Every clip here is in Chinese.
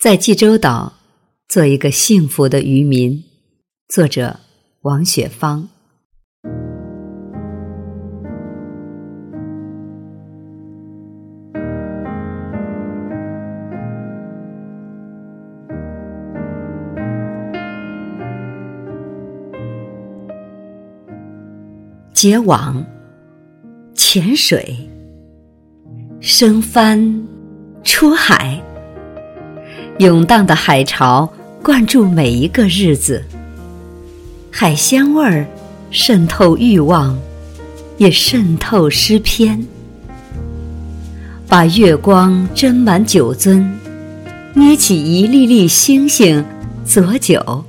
在济州岛做一个幸福的渔民。作者：王雪芳。结网，潜水，升帆，出海。涌荡的海潮灌注每一个日子，海鲜味儿渗透欲望，也渗透诗篇。把月光斟满酒樽，捏起一粒粒星星，佐酒，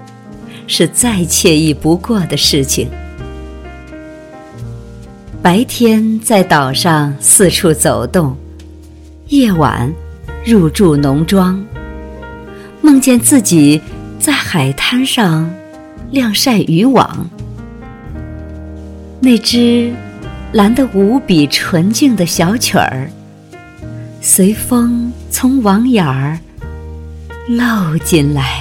是再惬意不过的事情。白天在岛上四处走动，夜晚入住农庄。梦见自己在海滩上晾晒渔网，那只蓝得无比纯净的小曲儿，随风从网眼儿漏进来。